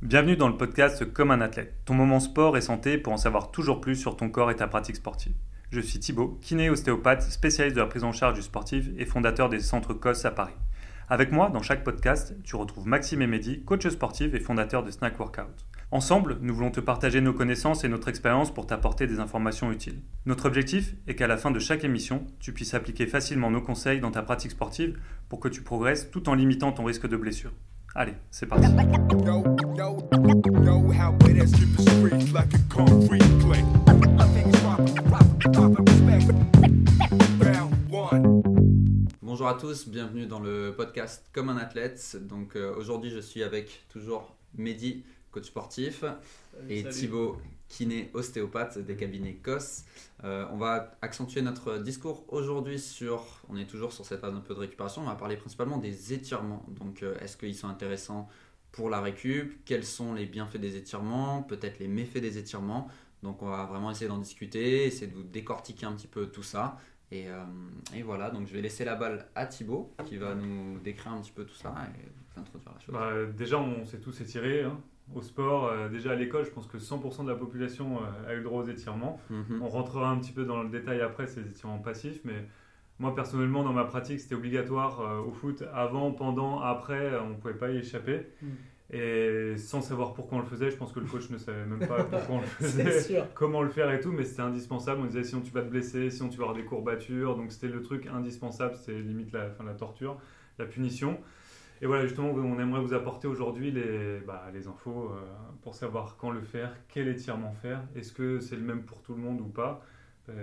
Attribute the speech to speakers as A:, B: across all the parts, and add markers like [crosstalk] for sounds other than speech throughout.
A: Bienvenue dans le podcast Comme un athlète, ton moment sport et santé pour en savoir toujours plus sur ton corps et ta pratique sportive. Je suis Thibaut, kiné ostéopathe, spécialiste de la prise en charge du sportif et fondateur des centres COS à Paris. Avec moi, dans chaque podcast, tu retrouves Maxime et Mehdi, coach sportif et fondateur de Snack Workout. Ensemble, nous voulons te partager nos connaissances et notre expérience pour t'apporter des informations utiles. Notre objectif est qu'à la fin de chaque émission, tu puisses appliquer facilement nos conseils dans ta pratique sportive pour que tu progresses tout en limitant ton risque de blessure. Allez, c'est parti.
B: Bonjour à tous, bienvenue dans le podcast Comme un athlète. Donc euh, aujourd'hui, je suis avec toujours Mehdi, coach sportif, et Thibaut, kiné ostéopathe des cabinets COS. Euh, on va accentuer notre discours aujourd'hui sur, on est toujours sur cette phase un peu de récupération, on va parler principalement des étirements. Donc euh, est-ce qu'ils sont intéressants pour la récup? Quels sont les bienfaits des étirements? Peut-être les méfaits des étirements? Donc on va vraiment essayer d'en discuter, essayer de vous décortiquer un petit peu tout ça. Et, euh, et, voilà, donc je vais laisser la balle à Thibaut qui va nous décrire un petit peu tout ça et introduire la chose.
A: Bah, déjà, on s'est tous étirés. Hein au sport. Euh, déjà à l'école, je pense que 100% de la population euh, a eu le droit aux étirements. Mhm. On rentrera un petit peu dans le détail après, ces étirements passifs, mais moi personnellement, dans ma pratique, c'était obligatoire euh, au foot. Avant, pendant, après, on ne pouvait pas y échapper. Mhm. Et sans savoir pourquoi on le faisait, je pense que le coach ne savait même pas [laughs] pourquoi on le faisait, comment le faire et tout, mais c'était indispensable. On disait sinon tu vas te blesser, sinon tu vas avoir des courbatures. Donc c'était le truc indispensable, c'était limite la, fin, la torture, la punition. Et voilà, justement, on aimerait vous apporter aujourd'hui les, bah, les infos euh, pour savoir quand le faire, quel étirement faire, est-ce que c'est le même pour tout le monde ou pas?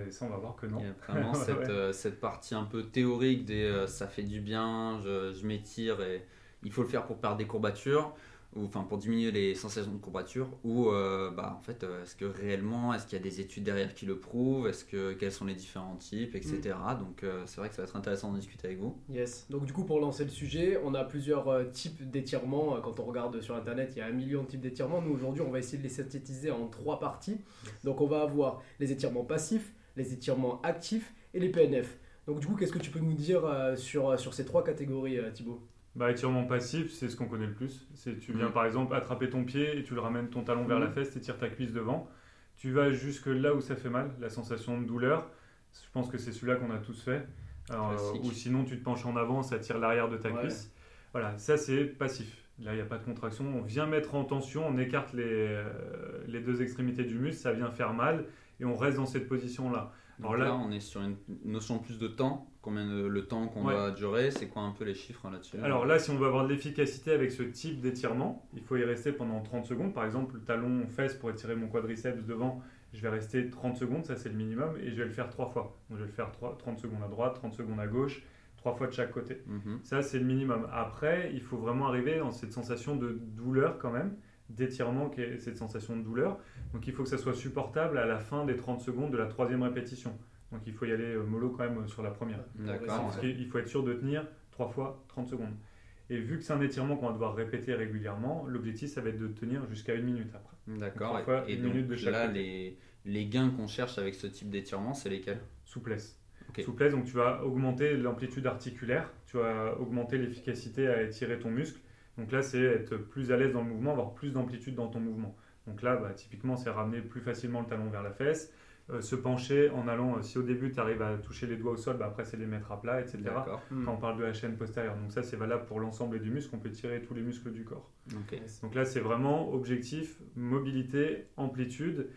A: Et ça, on va voir que non.
B: Il y a vraiment [laughs] cette, euh, cette, partie un peu théorique des euh, ça fait du bien, je, je m'étire et il faut le faire pour perdre des courbatures ou enfin pour diminuer les sensations de courbature ou euh, bah en fait euh, est-ce que réellement est-ce qu'il y a des études derrière qui le prouvent? Est-ce que quels sont les différents types etc mm. donc euh, c'est vrai que ça va être intéressant de discuter avec vous.
C: Yes. Donc du coup pour lancer le sujet on a plusieurs types d'étirements quand on regarde sur internet il y a un million de types d'étirements. Nous aujourd'hui on va essayer de les synthétiser en trois parties. Donc on va avoir les étirements passifs les étirements actifs et les PNF donc du coup qu'est-ce que tu peux nous dire sur, sur ces trois catégories Thibaut?
A: Bah, étirement passif, c'est ce qu'on connaît le plus. C'est tu viens mm. par exemple attraper ton pied et tu le ramènes ton talon vers la mm. fesse et tires ta cuisse devant. Tu vas jusque là où ça fait mal, la sensation de douleur. Je pense que c'est celui-là qu'on a tous fait. ou sinon tu te penches en avant, ça tire l'arrière de ta cuisse. Voilà, ça c'est passif. Là, il n'y a pas de contraction. On vient mettre en tension, on écarte les, euh, les deux extrémités du muscle, ça vient faire mal et on reste dans cette position-là.
B: Alors là, on est sur une notion plus de temps. Combien de, le temps qu'on doit durer C'est quoi un peu les chiffres là-dessus?
A: Alors là, si on veut avoir de l'efficacité avec ce type d'étirement, il faut y rester pendant 30 secondes. Par exemple, le talon fesse pour étirer mon quadriceps devant, je vais rester 30 secondes, ça c'est le minimum, et je vais le faire trois fois. Donc je vais le faire 3, 30 secondes à droite, 30 secondes à gauche, trois fois de chaque côté. Mhm. Ça c'est le minimum. Après, il faut vraiment arriver dans cette sensation de douleur quand même d'étirement cette sensation de douleur. Donc il faut que ça soit supportable à la fin des 30 secondes de la troisième répétition. Donc il faut y aller euh, mollo quand même sur la première.
B: D'accord.
A: Il faut être sûr de tenir 3 fois 30 secondes. Et vu que c'est un étirement qu'on va devoir répéter régulièrement, l'objectif ça va être de tenir jusqu'à une minute après.
B: D'accord. Et donc là, les, les gains qu'on cherche avec ce type d'étirement, c'est lesquels?
A: Souplesse. Souplesse, donc tu vas augmenter l'amplitude articulaire, tu vas augmenter l'efficacité à étirer ton muscle donc là, c'est être plus à l'aise dans le mouvement, avoir plus d'amplitude dans ton mouvement. Donc là, bah, typiquement, c'est ramener plus facilement le talon vers la fesse. Euh, se pencher en allant, euh, si au début tu arrives à toucher les doigts au sol, bah, après c'est les mettre à plat, etc. Quand on hmm. parle de la chaîne postérieure. Donc ça c'est valable pour l'ensemble du muscle, on peut tirer tous les muscles du corps. Donc là c'est vraiment objectif, mobilité, amplitude.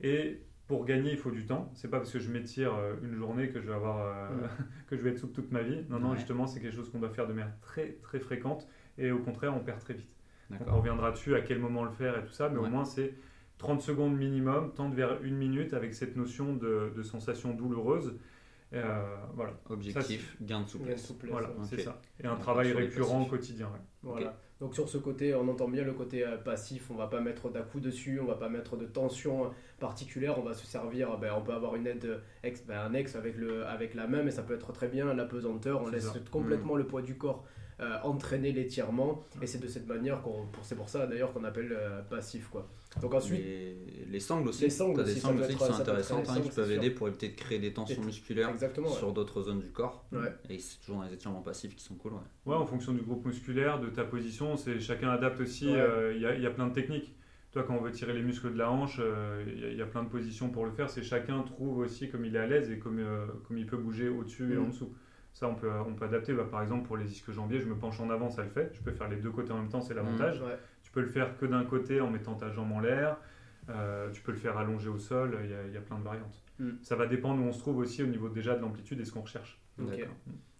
A: Et pour gagner il faut du temps. C'est pas parce que je m'étire euh, une journée que je vais, avoir, hmm. [laughs] que je vais être souple toute ma vie. Non, non, justement c'est quelque chose qu'on doit faire de manière très très fréquente et au contraire, on perd très vite. On reviendra dessus à quel moment le faire et tout ça, mais au moins c'est 30 secondes minimum, tendre vers une minute avec cette notion de, sensation douloureuse. Euh, voilà.
B: Objectif, gain de souplesse.
A: voilà, c'est ça. Et un travail récurrent au quotidien.
C: Voilà. Donc sur ce côté, on entend bien le côté euh, passif, on va pas mettre d'à coup dessus, on va pas mettre de tension particulière, on va se servir, ben, on peut avoir une aide, ex, ben, un ex avec, le, avec la main, mais ça peut être très bien la pesanteur, on laisse complètement mm. le poids du corps entraîner l'étirement. Et c'est de cette manière qu'on, c'est pour ça d'ailleurs qu'on appelle passif quoi.
B: Donc ensuite, les, sangles aussi. Les sangles, as des sangles aussi qui sont intéressantes, hein, qui peuvent aider pour éviter de créer des tensions musculaires sur d'autres zones du corps. Et c'est toujours dans les étirements passifs qui sont cool.
A: Ouais. en fonction du groupe musculaire, de ta position, c'est chacun adapte aussi. Euh, il y, a plein de techniques. Toi, quand on veut tirer les muscles de la hanche, euh, il y, a plein de positions pour le faire. C'est chacun trouve aussi comme il est à l'aise et comme, euh, comme il peut bouger au-dessus et en mm. dessous. Ça, on peut, on peut adapter. Bah, par exemple, pour les isques jambiers, je me penche en avant, ça le fait. Je peux faire les deux côtés en même temps, c'est l'avantage. Mm, peux le faire que d'un côté en mettant ta jambe en l'air. Euh, tu peux le faire allonger au sol, il y, a plein de variantes. Hmm. Ça va dépendre où on se trouve aussi au niveau déjà de l'amplitude et ce qu'on recherche.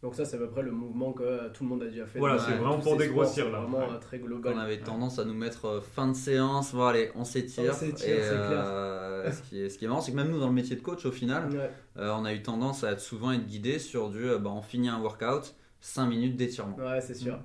C: Donc ça c'est à peu près le mouvement que tout le monde a déjà fait.
A: Voilà, c'est vraiment pour dégrossir là.
C: Vraiment euh, très global.
B: On avait tendance à nous mettre euh, fin de séance, bon allez, on s'étire. On s'étire, c'est clair. ce, qui est, ce qui est marrant, c'est que même nous dans le métier de coach au final, on a eu tendance à souvent être guidé sur du, bah, on finit un workout, 5 minutes d'étirement.
C: Ouais, c'est sûr.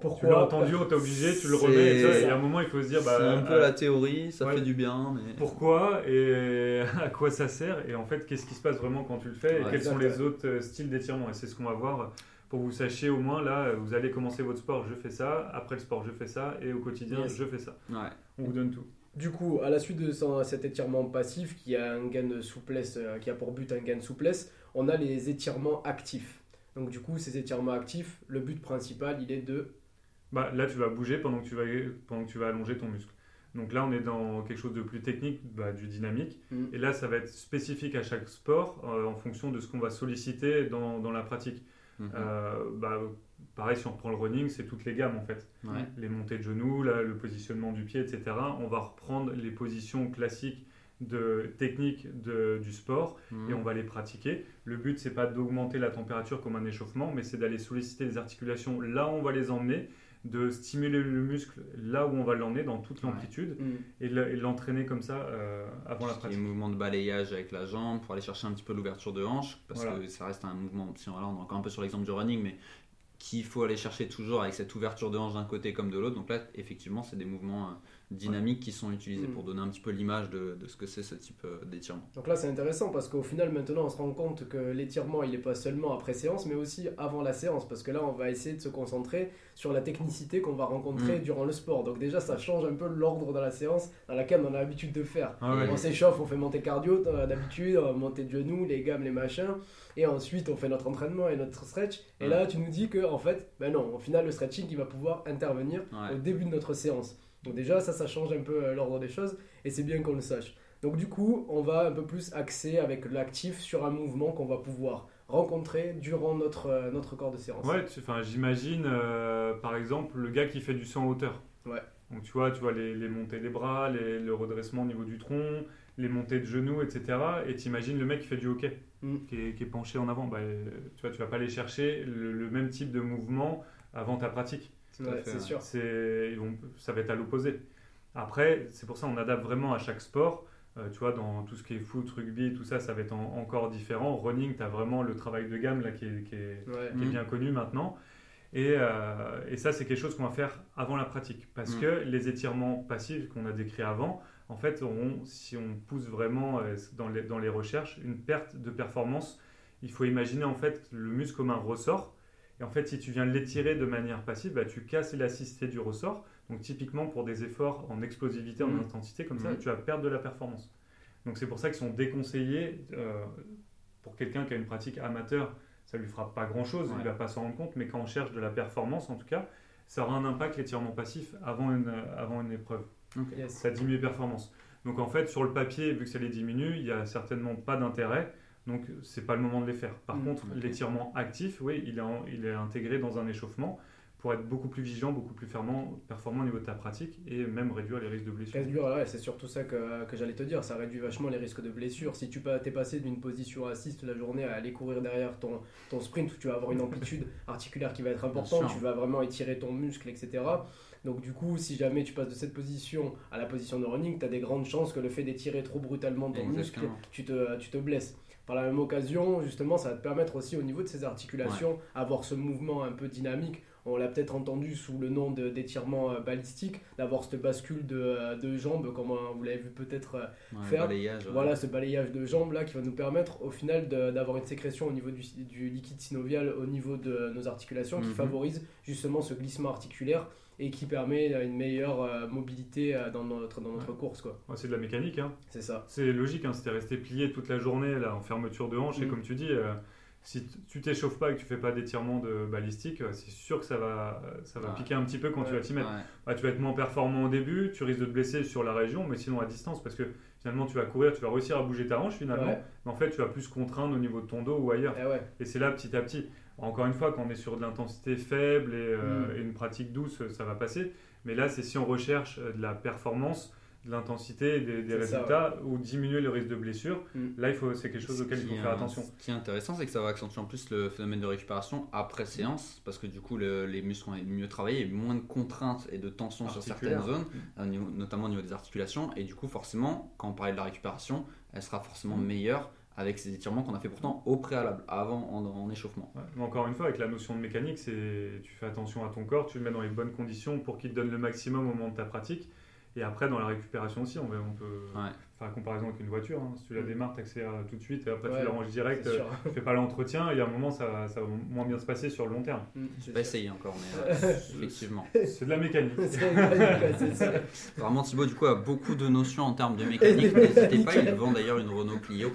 A: Pourquoi tu l'as entendu, on t'a obligé, tu le remets. Il y a un moment, il faut se dire.
B: Bah, c'est un peu la théorie, ça fait du bien. Mais...
A: Pourquoi et [laughs] à quoi ça sert Et en fait, qu'est-ce qui se passe vraiment quand tu le fais Et quels sont les autres euh, styles d'étirement Et c'est ce qu'on va voir pour que vous sachiez au moins là, vous allez commencer votre sport, je fais ça. Après le sport, je fais ça. Et au quotidien, je fais ça. On vous donne tout.
C: Du coup, à la suite de cet étirement passif qui a un gain de souplesse, euh, qui a pour but un gain de souplesse, on a les étirements actifs. Donc du coup, ces étirements actifs, le but principal, il est de
A: bah, là, tu vas bouger pendant que tu vas, pendant que tu vas allonger ton muscle. Donc là, on est dans quelque chose de plus technique, bah, du dynamique. Mm. Et là, ça va être spécifique à chaque sport euh, en fonction de ce qu'on va solliciter dans, dans la pratique. Mm-hmm. Euh, bah, pareil, si on reprend le running, c'est toutes les gammes en fait. Les montées de genoux, le positionnement du pied, etc. On va reprendre les positions classiques de technique de, du sport mm. et on va les pratiquer. Le but, c'est pas d'augmenter la température comme un échauffement, mais c'est d'aller solliciter les articulations là où on va les emmener de stimuler le muscle là où on va l'emmener dans toute l'amplitude mm. et l'entraîner comme ça euh, avant la pratique.
B: Un mouvement de balayage avec la jambe pour aller chercher un petit peu l'ouverture de hanche parce que ça reste un mouvement, si on, là on est encore un peu sur l'exemple du running, mais qu'il faut aller chercher toujours avec cette ouverture de hanche d'un côté comme de l'autre. Donc là, effectivement, c'est des mouvements euh, dynamiques qui sont utilisés mm. pour donner un petit peu l'image de, de, ce que c'est ce type euh, d'étirement.
C: Donc là, c'est intéressant parce qu'au final, maintenant, on se rend compte que l'étirement, il n'est pas seulement après séance, mais aussi avant la séance. Parce que là, on va essayer de se concentrer sur la technicité qu'on va rencontrer mm. durant le sport. Donc déjà, ça change un peu l'ordre dans la séance dans laquelle on a l'habitude de faire. Ah on s'échauffe, on fait monter cardio d'habitude, monter de genoux, les gammes, les machins. Et ensuite, on fait notre entraînement et notre stretch. Et là, tu nous dis que, en fait, ben non, au final, le stretching, il va pouvoir intervenir au début de notre séance. Donc déjà, ça, ça change un peu euh, l'ordre des choses et c'est bien qu'on le sache. Donc du coup, on va un peu plus axer avec l'actif sur un mouvement qu'on va pouvoir rencontrer durant notre, euh, notre corps de séance.
A: Ouais, enfin, j'imagine euh, par exemple le gars qui fait du saut en hauteur.
C: Ouais.
A: Donc tu vois, tu vois les, les montées des bras, les, le redressement au niveau du tronc, les montées de genoux, etc. Et tu imagines le mec qui fait du hockey, mm. qui, est, qui, est, penché en avant. Bah, tu vois, tu vas pas aller chercher le même type de mouvement avant ta pratique
C: c'est sûr.
A: ça va être à l'opposé. Après, c'est pour ça qu'on adapte vraiment à chaque sport. Euh, tu vois, dans tout ce qui est foot, rugby, tout ça, ça va être encore différent. Running, tu as vraiment le travail de gamme là, qui est, qui est, mmh. bien connu maintenant. Et, euh, et ça, c'est quelque chose qu'on va faire avant la pratique. Parce mmh. que les étirements passifs qu'on a décrits avant, en fait, si on pousse vraiment euh, dans les, dans les recherches, une perte de performance. Il faut imaginer en fait le muscle comme un ressort et en fait, si tu viens l'étirer de manière passive, bah, tu casses l'élasticité du ressort. Donc typiquement pour des efforts en explosivité, en mmh. intensité, comme ça, mmh. tu vas perdre de la performance. Donc c'est pour ça qu'ils sont déconseillés euh, pour quelqu'un qui a une pratique amateur. Ça lui fera pas grand chose, il il va pas s'en rendre compte, mais quand on cherche de la performance, en tout cas, ça aura un impact l'étirement passif avant une, avant une épreuve. Ça diminue les performances. Donc en fait, sur le papier, vu que ça les diminue, il n'y a certainement pas d'intérêt. Donc, c'est pas le moment de les faire. Par mm. contre, l'étirement actif, oui, il est, il est intégré dans un échauffement pour être beaucoup plus vigilant, beaucoup plus performant, performant au niveau de ta pratique et même réduire les risques de blessure.
C: Réduire, c'est surtout ça que, que j'allais te dire, ça réduit vachement les risques de blessure. Si tu es passé d'une position assiste la journée à aller courir derrière ton, ton sprint où tu vas avoir une amplitude [laughs] articulaire qui va être importante, tu vas vraiment étirer ton muscle, etc. Donc du coup, si jamais tu passes de cette position à la position de running, tu as des grandes chances que le fait d'étirer trop brutalement ton muscle, tu te, tu te blesses. Par la même occasion, justement, ça va te permettre aussi au niveau de ces articulations, avoir ce mouvement un peu dynamique on l'a peut-être entendu sous le nom d'étirement balistique, d'avoir cette bascule de, de jambes, comme vous l'avez vu peut-être faire. Voilà, ce balayage de jambes là qui va nous permettre au final d'avoir une sécrétion au niveau du, du, liquide synovial, au niveau de nos articulations, qui mhm. favorise justement ce glissement articulaire et qui permet une meilleure euh, mobilité euh, dans notre, dans notre course. Quoi.
A: c'est de la mécanique. Hein.
C: C'est ça.
A: C'est logique, hein, si tu resté plié toute la journée là, en fermeture de hanche, et mm. comme tu dis, euh, si tu t'échauffes pas et que tu fais pas d'étirement de balistique, c'est sûr que ça va, ça va piquer un petit peu quand tu vas t'y mettre. Bah, tu vas être moins performant au début, tu risques de te blesser sur la région, mais sinon à distance, parce que finalement tu vas courir, tu vas réussir à bouger ta hanche finalement, mais en fait tu vas plus contraindre au niveau de ton dos ou ailleurs.
C: Eh
A: et c'est là petit à petit. Encore une fois, quand on est sur de l'intensité faible et, mm. et, une pratique douce, ça va passer. Mais là, c'est si on recherche euh, de la performance, de l'intensité, des, des résultats ou diminuer le risque de blessure. Mm. Là, il faut, c'est quelque chose auquel il faut faire attention.
B: Ce qui est intéressant, c'est que ça va accentuer en plus le phénomène de récupération après séance, parce que du coup, les muscles vont mieux travailler, et moins de contraintes et de tension sur certaines zones, mm. notamment au niveau des articulations. Et du coup, forcément, quand on parlait de la récupération, elle sera forcément mm. meilleure avec ces étirements qu'on a fait pourtant au préalable, avant en, échauffement.
A: mais encore une fois, avec la notion de mécanique, c'est tu fais attention à ton corps, tu le mets dans les bonnes conditions pour qu'il te donne le maximum au moment de ta pratique. Et après, dans la récupération aussi, on, peut la comparaison avec une voiture. Hein. Si tu la mm. démarres, tu accélères tout de suite et après tu la ranges direct, euh, tu ne fais pas l'entretien et à un moment, ça, va moins bien se passer sur le long terme.
B: Mm, je vais essayer encore, mais [laughs] euh, effectivement.
A: C'est de la mécanique. [laughs]
B: Vraiment, Thibaut, du coup, a beaucoup de notions en termes de mécanique. [laughs] N'hésitez pas, il vend d'ailleurs une Renault Clio.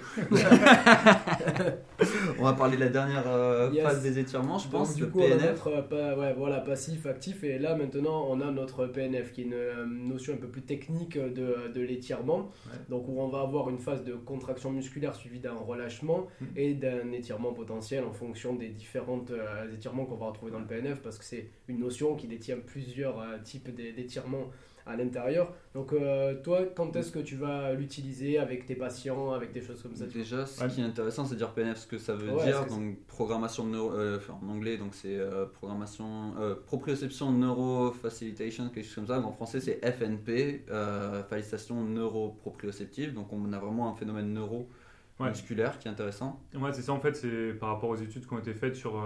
B: on va parler de la dernière euh, phase des étirements, je pense.
C: du coup, PNF. on a notre ouais, voilà, passif, actif. Et là, maintenant, on a notre PNF qui est une notion un peu plus technique de, de l'étirement. Donc, où on va avoir une phase de contraction musculaire suivie d'un relâchement mm. et d'un étirement potentiel en fonction des différents euh, étirements qu'on va retrouver dans le PNF parce que c'est une notion qui détient plusieurs euh, types d'étirements à l'intérieur. Donc euh, toi, quand est-ce que tu vas l'utiliser avec tes patients, avec des choses comme ça
B: Déjà, ce qui est intéressant, c'est dire PNF, ce que ça veut dire. Donc programmation neuro, euh, en anglais, donc c'est euh, programmation, proprioception neurofacilitation, quelque chose comme ça. En français, c'est FNP, facilitation neuroproprioceptive. Donc on a vraiment un phénomène neuro musculaire qui est intéressant.
A: Ouais, c'est ça en fait, c'est par rapport aux études qui ont été faites sur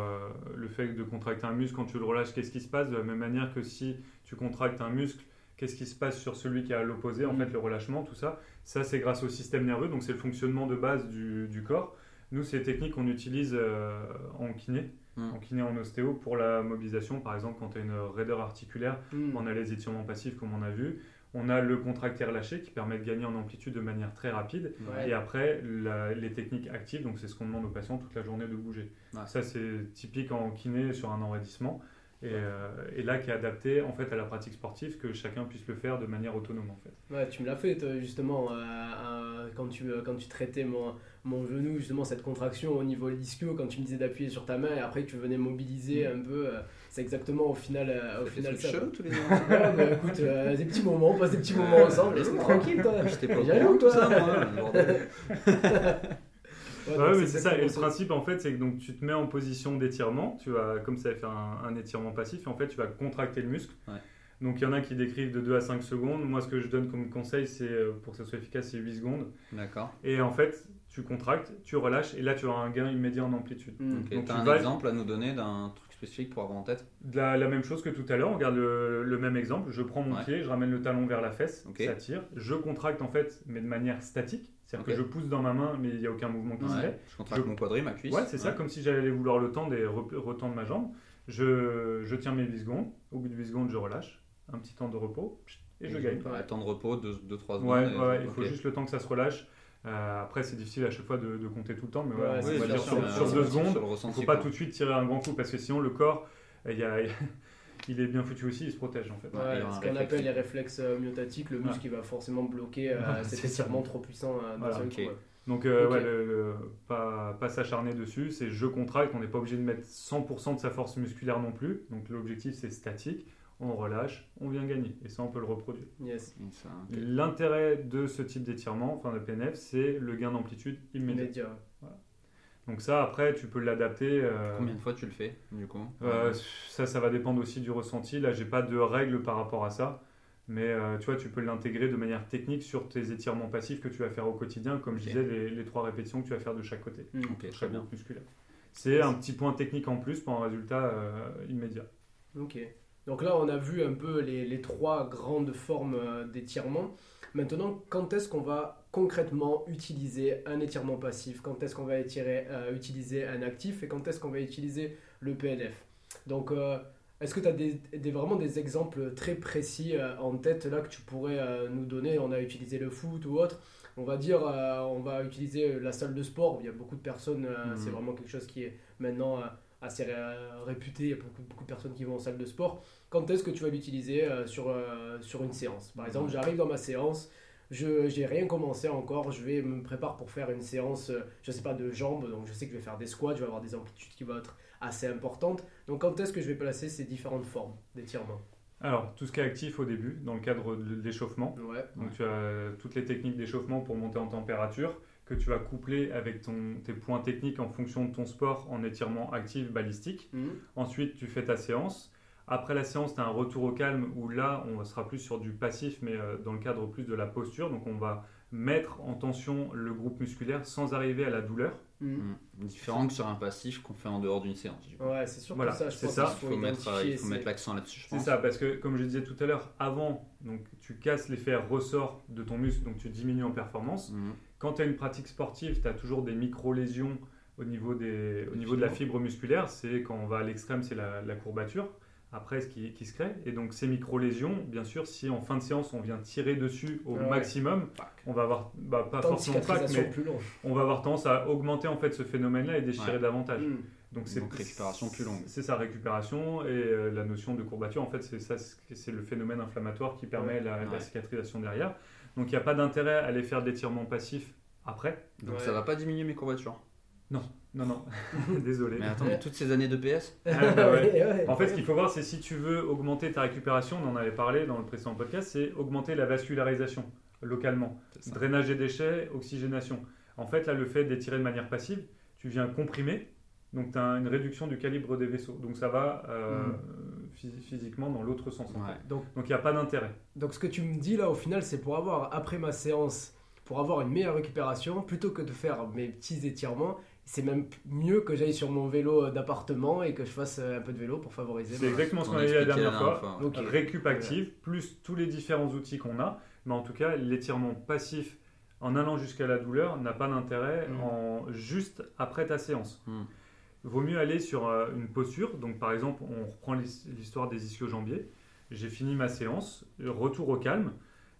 A: le fait de contracter un muscle, quand tu le relâches, qu'est-ce qui se passe? De la même manière que si tu contractes un muscle, qu'est-ce qui se passe sur celui qui est à l'opposé, en mm. fait, le relâchement, tout ça. Ça, c'est grâce au système nerveux, donc c'est le fonctionnement de base du, du corps. Nous, c'est des techniques qu'on utilise euh, en kiné, mm. en kiné en ostéo, pour la mobilisation. Par exemple, quand tu as une raideur articulaire, mm. on a les étirements passifs, comme on a vu. On a le contracté relâché qui permet de gagner en amplitude de manière très rapide. Et après, les techniques actives, donc c'est ce qu'on demande aux patients toute la journée de bouger. Ça, c'est typique en kiné sur un enraidissement. Euh, et, là qui est adapté en fait à la pratique sportive que chacun puisse le faire de manière autonome en fait.
C: Ouais, tu me l'as fait justement euh, quand tu euh, quand tu traitais mon, mon genou justement cette contraction au niveau ischio quand tu me disais d'appuyer sur ta main et après que tu venais mobiliser mm. un peu c'est exactement au final au final ça.
B: Chaud, tous les [laughs]
C: ouais, bah, écoute des petits moments on passe des petits moments ensemble laisse tranquille toi.
B: J'étais pas au tout ça moi. [laughs]
A: Ouais, mais c'est ça. Et le principe, en fait, c'est que donc, tu te mets en position d'étirement. Tu vas, comme ça, faire un, un, étirement passif. Et en fait, tu vas contracter le muscle. Donc, il y en a qui décrivent de 2 à 5 secondes. Moi, ce que je donne comme conseil, c'est euh, pour que ça soit efficace, c'est 8 secondes.
B: D'accord.
A: Et en fait, tu contractes, tu relâches. Et là, tu auras un gain immédiat en amplitude.
B: Mmh. Donc, tu as un exemple à nous donner d'un truc spécifique pour avoir en tête?
A: La, la, même chose que tout à l'heure. On regarde le, même exemple. Je prends mon pied, je ramène le talon vers la fesse. Ça tire. Je contracte, en fait, mais de manière statique. C'est-à-dire que je pousse dans ma main, mais il n'y a aucun mouvement qui se fait.
B: Je contracte mon quadri, ma cuisse.
A: Ouais, c'est ça, comme si j'allais vouloir le tendre et retendre ma jambe. Je, je, tiens mes 8 secondes. Au bout de 8 secondes, je relâche. Un petit temps de repos et je gagne.
B: Ouais, temps de repos, 2-3 secondes.
A: Ouais, ouais il faut juste le temps que ça se relâche. Euh, après, c'est difficile à chaque fois de, de, compter tout le temps, mais ouais, sur, sur, deux secondes, il ne faut pas tout de suite tirer un grand coup parce que sinon le corps, il y a, il est bien foutu aussi, il se protège en fait.
C: ce qu'on appelle les réflexes euh, myotatiques, le muscle qui va forcément bloquer euh, cet étirement trop puissant coup.
A: Donc, euh, ouais, pas, pas s'acharner dessus, c'est je contracte, on n'est pas obligé de mettre 100% de sa force musculaire non plus. Donc, l'objectif c'est statique, on relâche, on vient gagner. Et ça, on peut le reproduire.
C: Yes.
A: L'intérêt de ce type d'étirement, enfin de PNF, c'est le gain d'amplitude immédiat. immédiat. Donc ça, après, tu peux l'adapter.
B: Euh, Combien de fois tu le fais, du coup
A: euh, Ça, ça va dépendre aussi du ressenti. Là, j'ai pas de règles par rapport à ça. Mais euh, tu vois, tu peux l'intégrer de manière technique sur tes étirements passifs que tu vas faire au quotidien, comme je disais, les, trois répétitions que tu vas faire de chaque côté.
B: Mmh. Ok, très bien.
A: Musculaire. C'est un petit point technique en plus pour un résultat immédiat.
C: Ok. Donc là, on a vu un peu les, les trois grandes formes euh, d'étirement. Maintenant, quand est-ce qu'on va concrètement utiliser un étirement passif? Quand est-ce qu'on va étirer, euh, utiliser un actif? Et quand est-ce qu'on va utiliser le PNF Donc, euh, est-ce que tu as des, des- vraiment des exemples très précis euh, en tête là que tu pourrais nous donner? On a utilisé le foot ou autre. On va dire, on va utiliser la salle de sport. Il y a beaucoup de personnes, c'est vraiment quelque chose qui est maintenant assez réputé. Il y a beaucoup, beaucoup de personnes qui vont en salle de sport. Quand est-ce que tu vas l'utiliser euh, sur, euh, sur une séance? Par exemple, j'arrive dans ma séance, je j'ai rien commencé encore, je vais me prépare pour faire une séance, euh, je sais pas, de jambes, donc je sais que je vais faire des squats, je vais avoir des amplitudes qui vont être assez importantes. Donc quand est-ce que je vais placer ces différentes formes d'étirement?
A: Alors, tout ce qui est actif au début, dans le cadre de l'échauffement.
C: Ouais.
A: Donc, tu as toutes les techniques d'échauffement pour monter en température que tu vas coupler avec ton, tes points techniques en fonction de ton sport en étirement actif balistique.
C: Mhm.
A: Ensuite, tu fais ta séance. Après la séance, tu as un retour au calme où là, on sera plus sur du passif, mais euh, dans le cadre plus de la posture. Donc, on va mettre en tension le groupe musculaire sans arriver à la douleur.
C: Mhm.
B: Mm. Différent que sur un passif qu'on fait en dehors d'une séance.
C: Ouais, c'est sûr
A: Voilà,
C: que ça, je
A: c'est
C: pense
A: ça.
C: qu'il
B: Il faut, mettre, euh,
C: identifier
B: il faut
C: ces-
B: mettre l'accent là-dessus,
A: C'est ça, parce que comme je disais tout à l'heure, avant, donc, tu casses l'effet ressort de ton muscle, donc tu diminues en performance. Quand tu as une pratique sportive, tu as toujours des micro-lésions au niveau, des, au niveau de la fibre musculaire. C'est quand on va à l'extrême, c'est la, la courbature. Après, ce qui, qui se crée. Et donc, ces micro-lésions, bien sûr, si en fin de séance, on vient tirer dessus au
C: Ouais.
A: maximum, on va avoir, bah, pas forcément
C: cicatrisation
A: mais
C: plus long.
A: on va avoir tendance à augmenter en fait ce phénomène-là et déchirer
B: Ouais.
A: davantage.
C: Mhm.
A: Donc, c'est
B: Donc, récupération plus longue.
A: C'est sa récupération et euh, la notion de courbature, en fait, c'est ça, c'est le phénomène inflammatoire qui permet la, la
B: Ouais.
A: cicatrisation derrière. Donc, il n'y a pas d'intérêt à aller faire de l'étirement passif après.
B: Donc
C: Ouais.
B: ça va pas diminuer mes courbatures.
A: Non, non, [laughs] désolé.
B: Mais attends, mais toutes ces années de PS
A: Ah, bah. [laughs] En fait, ce qu'il faut voir, c'est si tu veux augmenter ta récupération, on en avait parlé dans le précédent podcast, c'est augmenter la vascularisation localement. Drainage des déchets, oxygénation. En fait, là, le fait d'étirer de manière passive, tu viens comprimer, donc tu as une réduction du calibre des vaisseaux. Donc ça va euh, phys- physiquement dans l'autre sens. en
B: Ouais.
A: fait.
C: Donc,
A: il n'y a pas d'intérêt.
C: donc ce que tu me dis là au final c'est pour avoir après ma séance pour avoir une meilleure récupération plutôt que de faire mes petits étirements c'est même mieux que j'aille sur mon vélo d'appartement et que je fasse euh, un peu de vélo pour favoriser
A: C'est
C: ma-
A: exactement ce
B: On
A: qu'on
B: a
A: dit la dernière fois.
C: Ok.
A: Récup active, plus tous les différents outils qu'on a. Mais en tout cas, l'étirement passif en allant jusqu'à la douleur n'a pas d'intérêt
C: Mm.
A: en juste après ta séance.
B: Mm.
A: Vaut mieux aller sur euh, une posture. Donc, par exemple, on reprend l'his- l'histoire des ischio-jambiers. J'ai fini ma séance, retour au calme.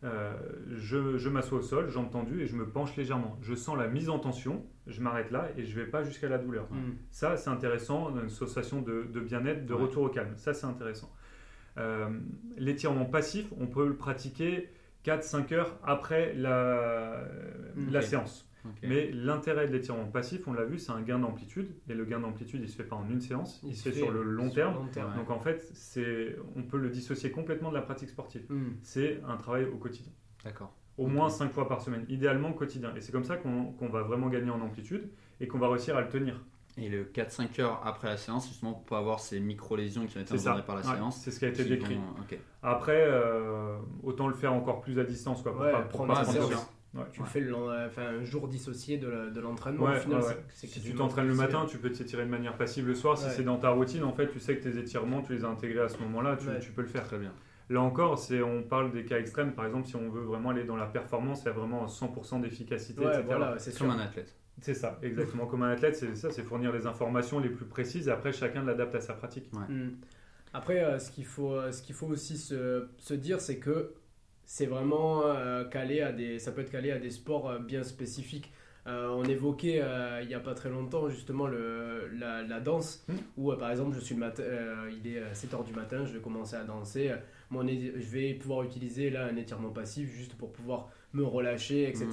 A: euh, je je m'assois au sol, jambes tendues et je me penche légèrement. Je sens la mise en tension, je m'arrête là et je vais pas jusqu'à la douleur.
C: Mm.
A: Ça, c'est intéressant, une sensation de, de bien-être, de
B: Ouais.
A: retour au calme. Ça, c'est intéressant. Euh, L'étirement passif, on peut le pratiquer 4-5 heures après la, séance. Mais l'intérêt de l'étirement passif, on l'a vu, c'est un gain d'amplitude. Et le gain d'amplitude, il se fait pas en une séance, il, se fait sur le long
C: sur
A: terme.
C: long terme.
B: Ouais.
A: Donc en fait, c'est, on peut le dissocier complètement de la pratique sportive.
C: Mm.
A: C'est un travail au quotidien.
B: D'accord.
A: Au moins 5 fois par semaine, idéalement quotidien. Et c'est comme ça qu'on qu'on va vraiment gagner en amplitude et qu'on va réussir à le tenir.
B: Et le 4-5 heures après la séance, justement pour pas avoir ces micro-lésions qui ont été engendrées par la
A: Ouais,
B: séance.
A: c'est ce qui a été décrit.
B: vont-.
A: Après, euh, autant le faire encore plus à distance, quoi, pour
C: Ouais,
A: pas, pour
C: prendre
A: pas prendre Ouais.
C: tu le fais le, enfin, un jour dissocié de l'entraînement
A: Ouais, Si tu t'entraînes le matin, tu peux t'étirer de manière passive le soir. Si
C: Ouais.
A: c'est dans ta routine, en fait, tu sais que tes étirements, tu les as intégrés à ce moment-là, tu,
C: Ouais.
A: tu peux le faire.
B: Très bien.
A: Là encore, c'est, on parle des cas extrêmes. Par exemple, si on veut vraiment aller dans la performance, il y a vraiment 100% d'efficacité,
C: Ouais,
A: etc.
C: voilà, c'est sûr.
B: Comme un athlète.
A: C'est ça, exactement. Comme un athlète, c'est ça, c'est fournir les informations les plus précises et après, chacun l'adapte à sa pratique.
C: Mm. Après, euh, ce qu'il faut, euh, ce qu'il faut aussi se, se dire, c'est que c'est vraiment euh, calé à des, ça peut être calé à des sports euh, bien spécifiques. Euh, on évoquait euh, il n'y a pas très longtemps justement le, la, la danse,
A: Mm.
C: où euh, par exemple je suis le matin, il est 7h du matin, je vais commencer à danser. Mon je vais pouvoir utiliser là un étirement passif juste pour pouvoir me relâcher, etc.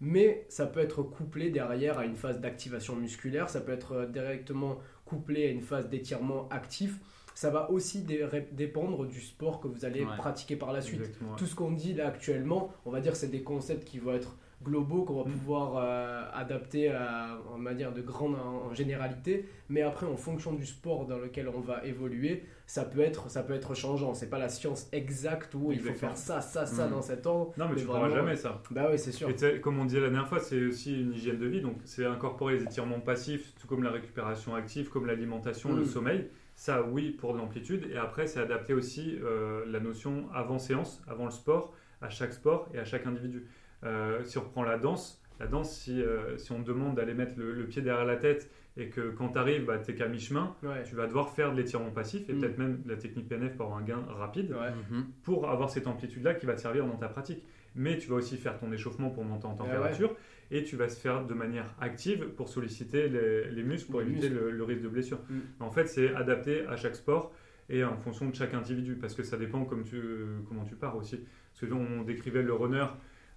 C: Mais ça peut être couplé derrière à une phase d'activation musculaire, ça peut être directement couplé à une phase d'étirement actif. Ça va aussi dé- dépendre du sport que vous allez
B: Ouais.
C: pratiquer par la suite.
A: Exactement, ouais.
C: Tout ce qu'on dit là actuellement, on va dire c'est des concepts qui vont être globaux, qu'on va
A: Mm.
C: pouvoir euh, adapter à, en manière de grande en, en généralité, mais après en fonction du sport dans lequel on va évoluer, ça peut être, ça peut être changeant. C'est pas la science exacte où il faut faire ça, ça, ça
B: Mm.
C: dans cet ordre.
A: Non, mais,
C: Mais
A: tu pourras
C: vraiment,
A: jamais ça.
C: Bah oui, c'est sûr.
A: Et comme on disait la dernière fois, c'est aussi une hygiène de vie. Donc, c'est incorporer les étirements passifs, tout comme la récupération active, comme l'alimentation,
C: Mm.
A: le sommeil. Ça, oui, pour de l'amplitude. Et après, c'est adapter aussi euh, la notion avant séance, avant le sport, à chaque sport et à chaque individu. Euh, si on reprend la danse, la danse, si, euh, si on te demande d'aller mettre le, pied derrière la tête et que quand tu arrives, bah, tu n'es qu'à mi-chemin, tu vas devoir faire de l'étirement passif et mm. peut-être même la technique PNF pour avoir un gain rapide mm-hmm. pour avoir cette amplitude-là qui va te servir dans ta pratique. Mais tu vas aussi faire ton échauffement pour monter en température et tu vas se faire de manière active pour solliciter les, muscles pour éviter Le, risque de blessure. Mm. En fait, c'est adapté à chaque sport et en fonction de chaque individu parce que ça dépend comme tu, comment tu pars aussi. Parce que on décrivait le runner,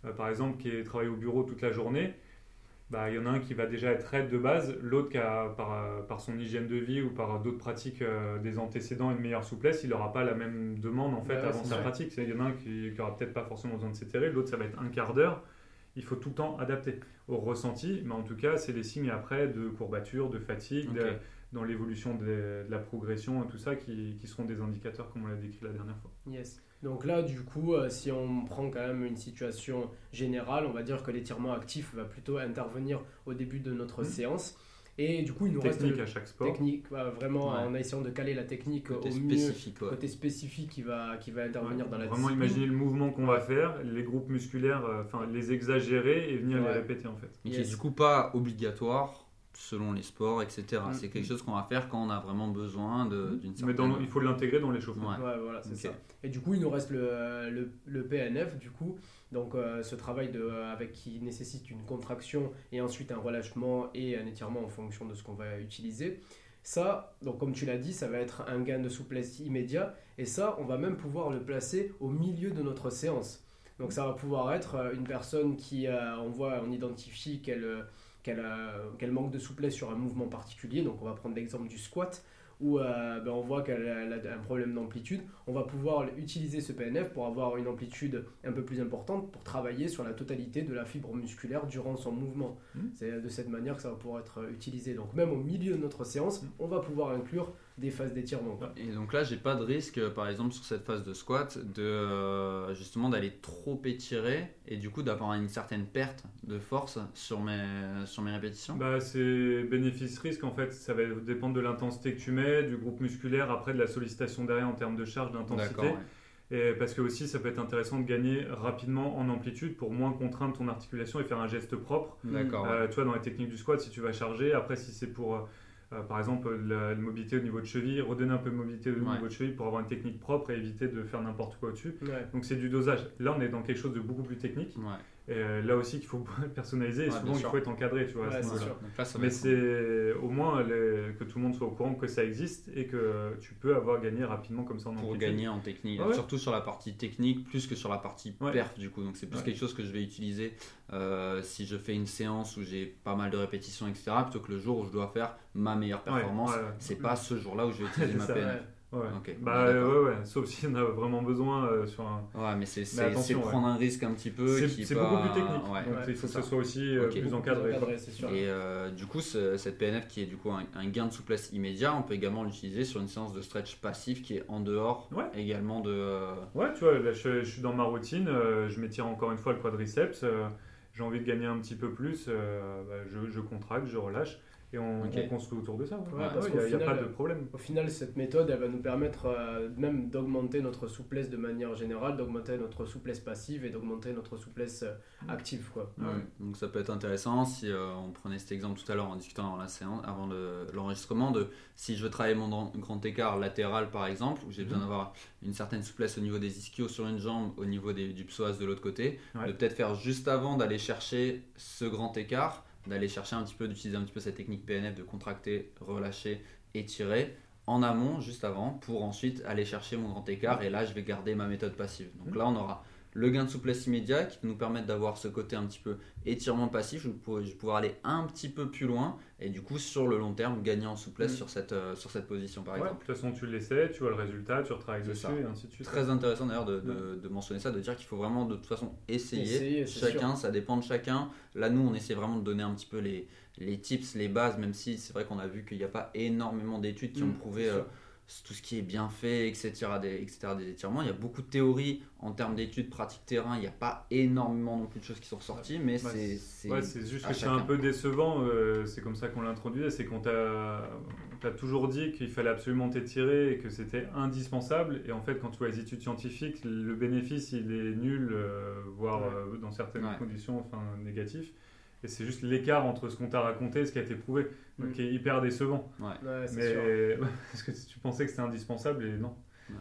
A: euh, par exemple, qui est travaillé au bureau toute la journée. Bah, il y en a un qui va déjà être raide de base, l'autre qui a, par, par, son hygiène de vie ou par d'autres pratiques euh, des antécédents une meilleure souplesse, il n'aura pas la même demande en fait avant sa pratique. Il y en a un qui n'aura peut-être pas forcément besoin de s'étirer, l'autre ça va être un quart d'heure il faut tout le temps adapter au ressenti, mais en tout cas, c'est des signes après de courbature, de fatigue, dans l'évolution de, la progression, tout ça, qui, seront des indicateurs comme on l'a décrit la dernière fois.
C: Yes. Donc là, du coup, euh, si on prend quand même une situation générale, on va dire que l'étirement actif va plutôt intervenir au début de notre mmh. séance. Et du coup, il nous
A: technique reste. à chaque sport.
C: Technique, vraiment en essayant de caler la technique côté au spécifique, mieux. Côté spécifique qui va, qui va intervenir dans la
A: Vraiment imaginer le mouvement qu'on va faire, les groupes musculaires, euh, enfin les exagérer et venir les répéter en fait.
B: Mais qui est du coup pas obligatoire selon les sports, etc. Mm. C'est quelque chose qu'on va faire quand on a vraiment besoin mm. d'une
A: certaine... Mais il faut l'intégrer dans l'échauffement.
C: Ouais. voilà, c'est ça. Et du coup, il nous reste le, le, le PNF, du coup, donc euh, ce travail de, euh, avec qui nécessite une contraction et ensuite un relâchement et un étirement en fonction de ce qu'on va utiliser. Ça, donc comme tu l'as dit, ça va être un gain de souplesse immédiat et ça, on va même pouvoir le placer au milieu de notre séance. Donc ça va pouvoir être euh, une personne qui, on voit, on identifie qu'elle qu'elle manque de souplesse sur un mouvement particulier. Donc on va prendre l'exemple du squat où euh, ben, on voit qu'elle a un problème d'amplitude, on va pouvoir utiliser ce PNF pour avoir une amplitude un peu plus importante pour travailler sur la totalité de la fibre musculaire durant son mouvement. Mmh. C'est de cette manière que ça va pouvoir être utilisé. Donc même au milieu de notre séance, mmh. on va pouvoir inclure des phases d'étirement.
B: Et donc là, j'ai pas de risque, par exemple, sur cette phase de squat, de euh, justement d'aller trop étirer et du coup d'avoir une certaine perte de force sur mes, sur mes répétitions?
A: Bah, C'est bénéfice-risque en fait, ça va dépendre de l'intensité que tu mets, du groupe musculaire, après de la sollicitation derrière en termes de charge, d'intensité. Et parce que aussi, ça peut être intéressant de gagner rapidement en amplitude pour moins contraindre ton articulation et faire un geste propre. D'accord. Euh, tu vois, dans les techniques du squat, si tu vas charger, après, si c'est pour euh, euh, par exemple, la, mobilité au niveau de cheville, redonner un peu de mobilité au niveau de cheville pour avoir une technique propre et éviter de faire n'importe quoi au-dessus. Donc c'est du dosage. Là, on est dans quelque chose de beaucoup plus technique. Euh, là aussi qu'il faut [laughs] personnaliser et souvent il faut être encadré, tu vois. Mais c'est au moins que tout le monde soit au courant que ça existe et que tu peux avoir gagné rapidement comme ça en
B: Pour gagner en technique, surtout sur la partie technique plus que sur la partie perf du coup. Donc c'est plus quelque chose que je vais utiliser euh, si je fais une séance où j'ai pas mal de répétitions, etc. Plutôt que le jour où je dois faire ma meilleure performance. C'est pas ce jour-là où je vais utiliser [laughs] ma PNF.
A: Ouais. bah ouais, ouais, sauf si on a vraiment besoin euh, sur un.
B: Ouais, mais c'est prendre un risque un petit peu.
A: C'est beaucoup plus technique. Donc il faut que ce soit aussi euh, plus encadré.
B: sûr. Et euh, du coup, cette PNF qui est du coup un, gain de souplesse immédiat, on peut également l'utiliser sur une séance de stretch passif qui est en dehors également de.
A: Ouais, tu vois, là je, suis dans ma routine, je m'étire encore une fois le quadriceps, j'ai envie de gagner un petit peu plus, bah, je, je contracte, je relâche et on, construit autour de ça. Il n'y a, pas de problème.
C: Au final, cette méthode, elle va nous permettre euh, même d'augmenter notre souplesse de manière générale, d'augmenter notre souplesse passive et d'augmenter notre souplesse euh, active. Quoi.
B: Donc ça peut être intéressant si euh, on prenait cet exemple tout à l'heure en discutant avant la séance, avant l'enregistrement, de si je veux travailler mon grand écart latéral par exemple, où j'ai besoin mm. d'avoir une certaine souplesse au niveau des ischios sur une jambe, au niveau des, du psoas de l'autre côté, de peut-être faire juste avant d'aller chercher ce grand écart d'aller chercher un petit peu, d'utiliser un petit peu cette technique PNF de contracter, relâcher, étirer en amont, juste avant, pour ensuite aller chercher mon grand écart. Et là, je vais garder ma méthode passive. Donc là, on aura le gain de souplesse immédiat qui va nous permettre d'avoir ce côté un petit peu étirement passif. Je vais pouvoir aller un petit peu plus loin et du coup, sur le long terme, gagner en souplesse mm. sur, cette, euh, sur cette position par exemple.
A: De toute façon, tu l'essaies, tu vois le résultat, tu retravailles dessus et ainsi de suite.
B: Très intéressant d'ailleurs de, de, mentionner ça, de dire qu'il faut vraiment de toute façon essayer. chacun, ça dépend de chacun. Là, nous, on essaie vraiment de donner un petit peu les, les tips, les bases, même si c'est vrai qu'on a vu qu'il n'y a pas énormément d'études qui ont mm, prouvé tout ce qui est bien fait, etc. Des, etc. des étirements. Il y a beaucoup de théories en termes d'études, pratiques terrain. Il n'y a pas énormément non plus de choses qui sont ressorties, mais c'est.
A: C'est juste que c'est un peu décevant. Euh, c'est comme ça qu'on l'introduit. C'est qu'on t'a toujours dit qu'il fallait absolument t'étirer et que c'était indispensable. Et en fait, quand tu vois les études scientifiques, le bénéfice il est nul, euh, voire euh, dans certaines conditions enfin, négatif. Et c'est juste l'écart entre ce qu'on t'a raconté et ce qui a été prouvé, mm. qui est hyper décevant.
C: Ouais.
A: Mais [laughs] parce que tu pensais que c'était indispensable et non.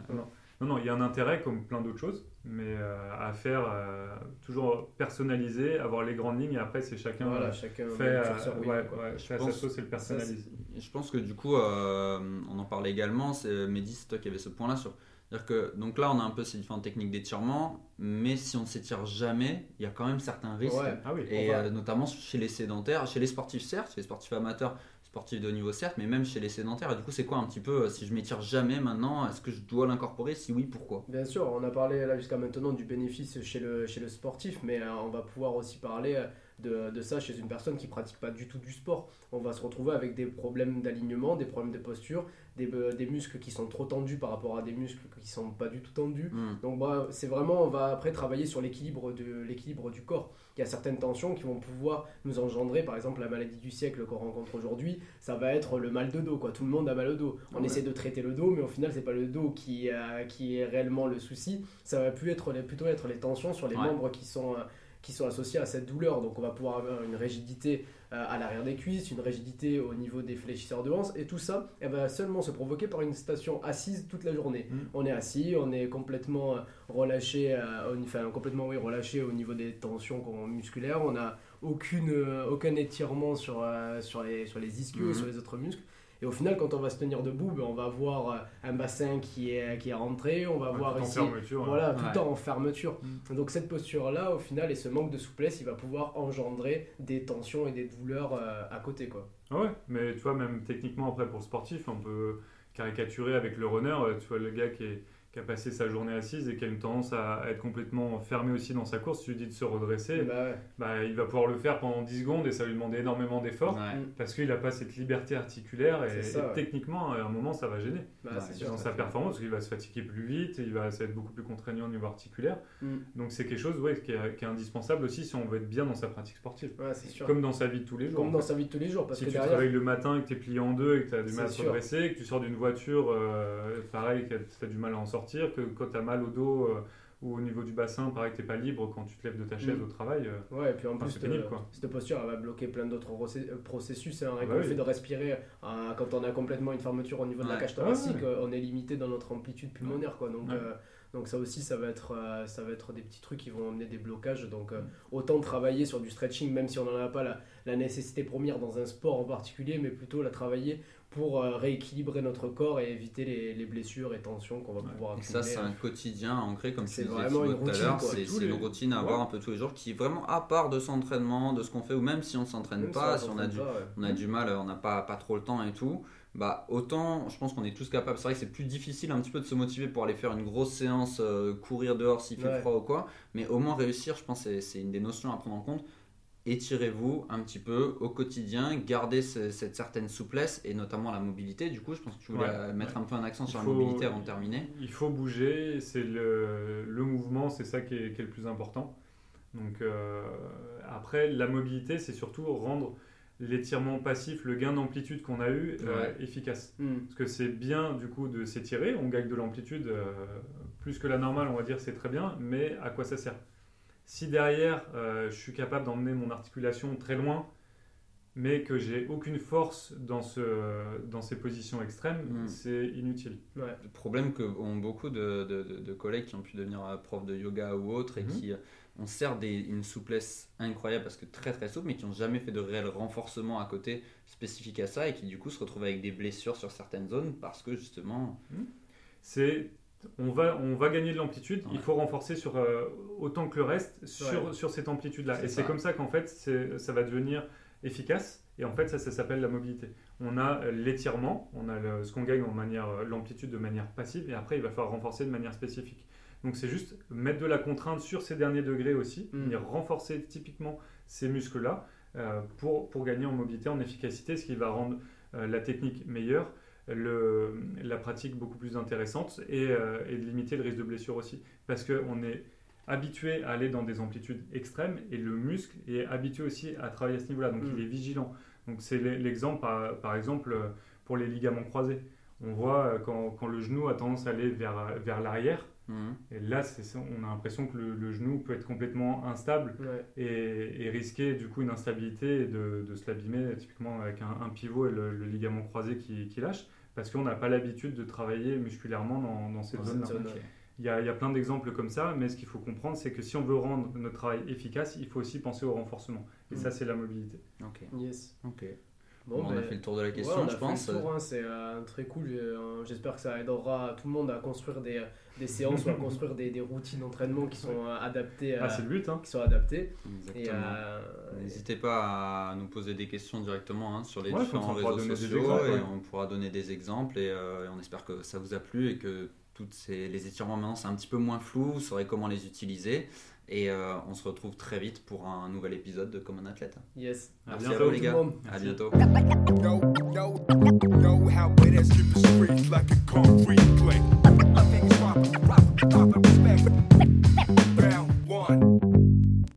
A: non. Non, il y a un intérêt comme plein d'autres choses, mais euh, à faire euh, toujours personnalisé, avoir les grandes lignes et après c'est chacun,
C: voilà, chacun
A: fait, euh, ouais, ouais, fait sa sauce et le personnalise.
B: je pense que du coup, on en parlait également, c'est Mehdi, c'est toi qui avais ce point-là sur dire que donc là on a un peu ces différentes techniques d'étirement, mais si on s'étire jamais, il y a quand même certains risques.
A: Ah oui,
B: et notamment chez les sédentaires, chez les sportifs certes, chez les sportifs amateurs, sportifs de haut niveau certes, mais même chez les sédentaires. Et du coup, c'est quoi un petit peu, euh, si je m'étire jamais maintenant, est-ce que je dois l'incorporer? Si oui, pourquoi?
C: Bien sûr, on a parlé là jusqu'à maintenant du bénéfice chez le, chez le sportif, mais euh, on va pouvoir aussi parler euh, de, de, ça chez une personne qui pratique pas du tout du sport. On va se retrouver avec des problèmes d'alignement, des problèmes de posture, des, des, muscles qui sont trop tendus par rapport à des muscles qui sont pas du tout tendus. Hmm. Donc bah, c'est vraiment, on va après travailler sur l'équilibre de l'équilibre du corps. Il y a certaines tensions qui vont pouvoir nous engendrer, par exemple la maladie du siècle qu'on rencontre aujourd'hui, ça va être le mal de dos. Quoi. Tout le monde a mal au dos. On essaie de traiter le dos, mais au final c'est pas le dos qui, euh, qui est réellement le souci. Ça va plus être, plutôt être les tensions sur les membres qui sont euh, qui sont associés à cette douleur. Donc on va pouvoir avoir une rigidité euh, à l'arrière des cuisses, une rigidité au niveau des fléchisseurs de hanches, et tout ça elle va seulement se provoquer par une station assise toute la journée. Mm. On est assis, on est complètement euh, relâché, euh, enfin complètement oui, relâché au niveau des tensions musculaires, on n'a aucune, aucun étirement sur, sur, les, sur les ischios et mm. sur les autres muscles. Et au final, quand on va se tenir debout, ben, on va voir euh, un bassin qui est, qui est rentré, on va voir ici, voilà, tout le temps en fermeture. Mm. Donc cette posture-là, au final, et ce manque de souplesse, il va pouvoir engendrer des tensions et des douleurs euh, à côté. Quoi.
A: Ouais, mais tu vois, même techniquement, après, pour le sportif, on peut caricaturer avec le runner, euh, tu vois, le gars qui est qui a passé sa journée assise et qui a une tendance à être complètement fermé aussi dans sa course, tu lui dis de se redresser, bah, bah il va pouvoir le faire pendant 10 secondes et ça va lui demander énormément d'efforts parce qu'il n'a pas cette liberté articulaire et, techniquement, à un moment, ça va gêner bah, dans sa performance parce qu'il va se fatiguer plus vite, il va, être beaucoup plus contraignant au niveau articulaire. Mm. Donc c'est quelque chose ouais, qui, est, qui, est, indispensable aussi si on veut être bien dans sa pratique sportive. Comme dans sa vie de tous les jours.
C: Comme dans sa vie de tous les jours. Parce
A: si
C: que
A: tu travailles le matin et que tu es plié en deux et que tu as du mal à se redresser, que tu sors d'une voiture, euh, pareil, que tu as du mal à en sortir que quand tu as mal au dos euh, ou au niveau du bassin, pareil que tu n'es pas libre quand tu te lèves de ta chaise mm. au travail.
C: Euh, ouais, et puis en plus, pénible, quoi. cette posture elle va bloquer plein d'autres euh, processus. Hein, bah le fait de respirer, quand on a complètement une fermeture au niveau de la cage thoracique, on est limité dans notre amplitude pulmonaire. Quoi, donc, donc ça aussi, ça va, être, ça va être des petits trucs qui vont amener des blocages. Donc autant travailler sur du stretching, même si on n'en a pas la, la, nécessité première dans un sport en particulier, mais plutôt la travailler pour euh, rééquilibrer notre corps et éviter les, blessures et tensions qu'on va pouvoir accumuler.
B: ça, c'est un quotidien ancré, comme tu disais tout à l'heure. C'est une routine à avoir un peu tous les jours qui est vraiment à part de son entraînement, de ce qu'on fait, ou même si on s'entraîne pas, si on a, du, on a du mal, on n'a pas, pas trop le temps et tout. Bah, autant, je pense qu'on est tous capables. C'est vrai que c'est plus difficile un petit peu de se motiver pour aller faire une grosse séance, euh, courir dehors s'il fait froid ou quoi. Mais au moins réussir, je pense que c'est une des notions à prendre en compte étirez-vous un petit peu au quotidien, gardez cette certaine souplesse et notamment la mobilité. Du coup, je pense que tu voulais mettre un peu un accent sur la mobilité avant de terminer.
A: Il faut bouger, c'est le, le, mouvement, c'est ça qui est, qui est, le plus important. Donc euh, après, la mobilité, c'est surtout rendre l'étirement passif, le gain d'amplitude qu'on a eu, euh, efficace. Hmm. Parce que c'est bien du coup de s'étirer, on gagne de l'amplitude euh, plus que la normale, on va dire, c'est très bien, mais à quoi ça sert? Si derrière, euh, je suis capable d'emmener mon articulation très loin, mais que j'ai aucune force dans, ce, dans ces positions extrêmes, hmm. c'est inutile.
B: Le problème que ont beaucoup de, de, collègues qui ont pu devenir euh, prof de yoga ou autre et hmm. qui euh, ont certes une souplesse incroyable parce que très très souple, mais qui n'ont jamais fait de réel renforcement à côté spécifique à ça et qui du coup se retrouvent avec des blessures sur certaines zones parce que justement.
A: Hmm. C'est on va, on va gagner de l'amplitude, il faut renforcer sur, euh, autant que le reste sur, sur cette amplitude-là. Et c'est comme ça qu'en fait, ça va devenir efficace. Et en fait, ça, ça s'appelle la mobilité. On a l'étirement, on a ce qu'on gagne en manière, l'amplitude de manière passive, et après, il va falloir renforcer de manière spécifique. Donc, c'est juste mettre de la contrainte sur ces derniers degrés aussi, mm. venir renforcer typiquement ces muscles-là euh, pour, pour gagner en mobilité, en efficacité, ce qui va rendre euh, la technique meilleure. Le, la pratique beaucoup plus intéressante et, et, de limiter le risque de blessure aussi. Parce qu'on est habitué à aller dans des amplitudes extrêmes et le muscle est habitué aussi à travailler à ce niveau-là, donc il mm. est vigilant. Donc c'est l'exemple par, par, exemple pour les ligaments croisés. On voit quand, quand, le genou a tendance à aller vers, vers l'arrière, Mhm. Et là, on a l'impression que le, genou peut être complètement instable et, risquer du coup une instabilité et de, se l'abîmer, typiquement avec un, pivot et le, ligament croisé qui, lâche, parce qu'on n'a pas l'habitude de travailler musculairement dans, cette zone-là. il, y a, plein d'exemples comme ça, mais ce qu'il faut comprendre, c'est que si on veut rendre notre travail efficace, il faut aussi penser au renforcement. Et ça, mhm. c'est la mobilité.
B: Ok.
C: Yes.
B: Ok. Bon, on a fait le tour de la question, je pense.
C: Hein, c'est euh, très cool. Euh, j'espère que ça aidera tout le monde à construire des, des séances ou à [laughs] construire des, des routines d'entraînement qui sont euh, adaptées.
A: Ah, c'est le but. Hein.
C: Qui sont adaptées.
B: N'hésitez pas à nous poser des questions directement hein, sur les différents réseaux sociaux et on pourra donner des exemples et, on espère que ça vous a plu et que toutes ces, les étirements maintenant c'est un petit peu moins flou, vous saurez comment les utiliser. Et euh, on se retrouve très vite pour un nouvel épisode de Comme un athlète.
C: Yes.
B: À bientôt, les gars. À bientôt.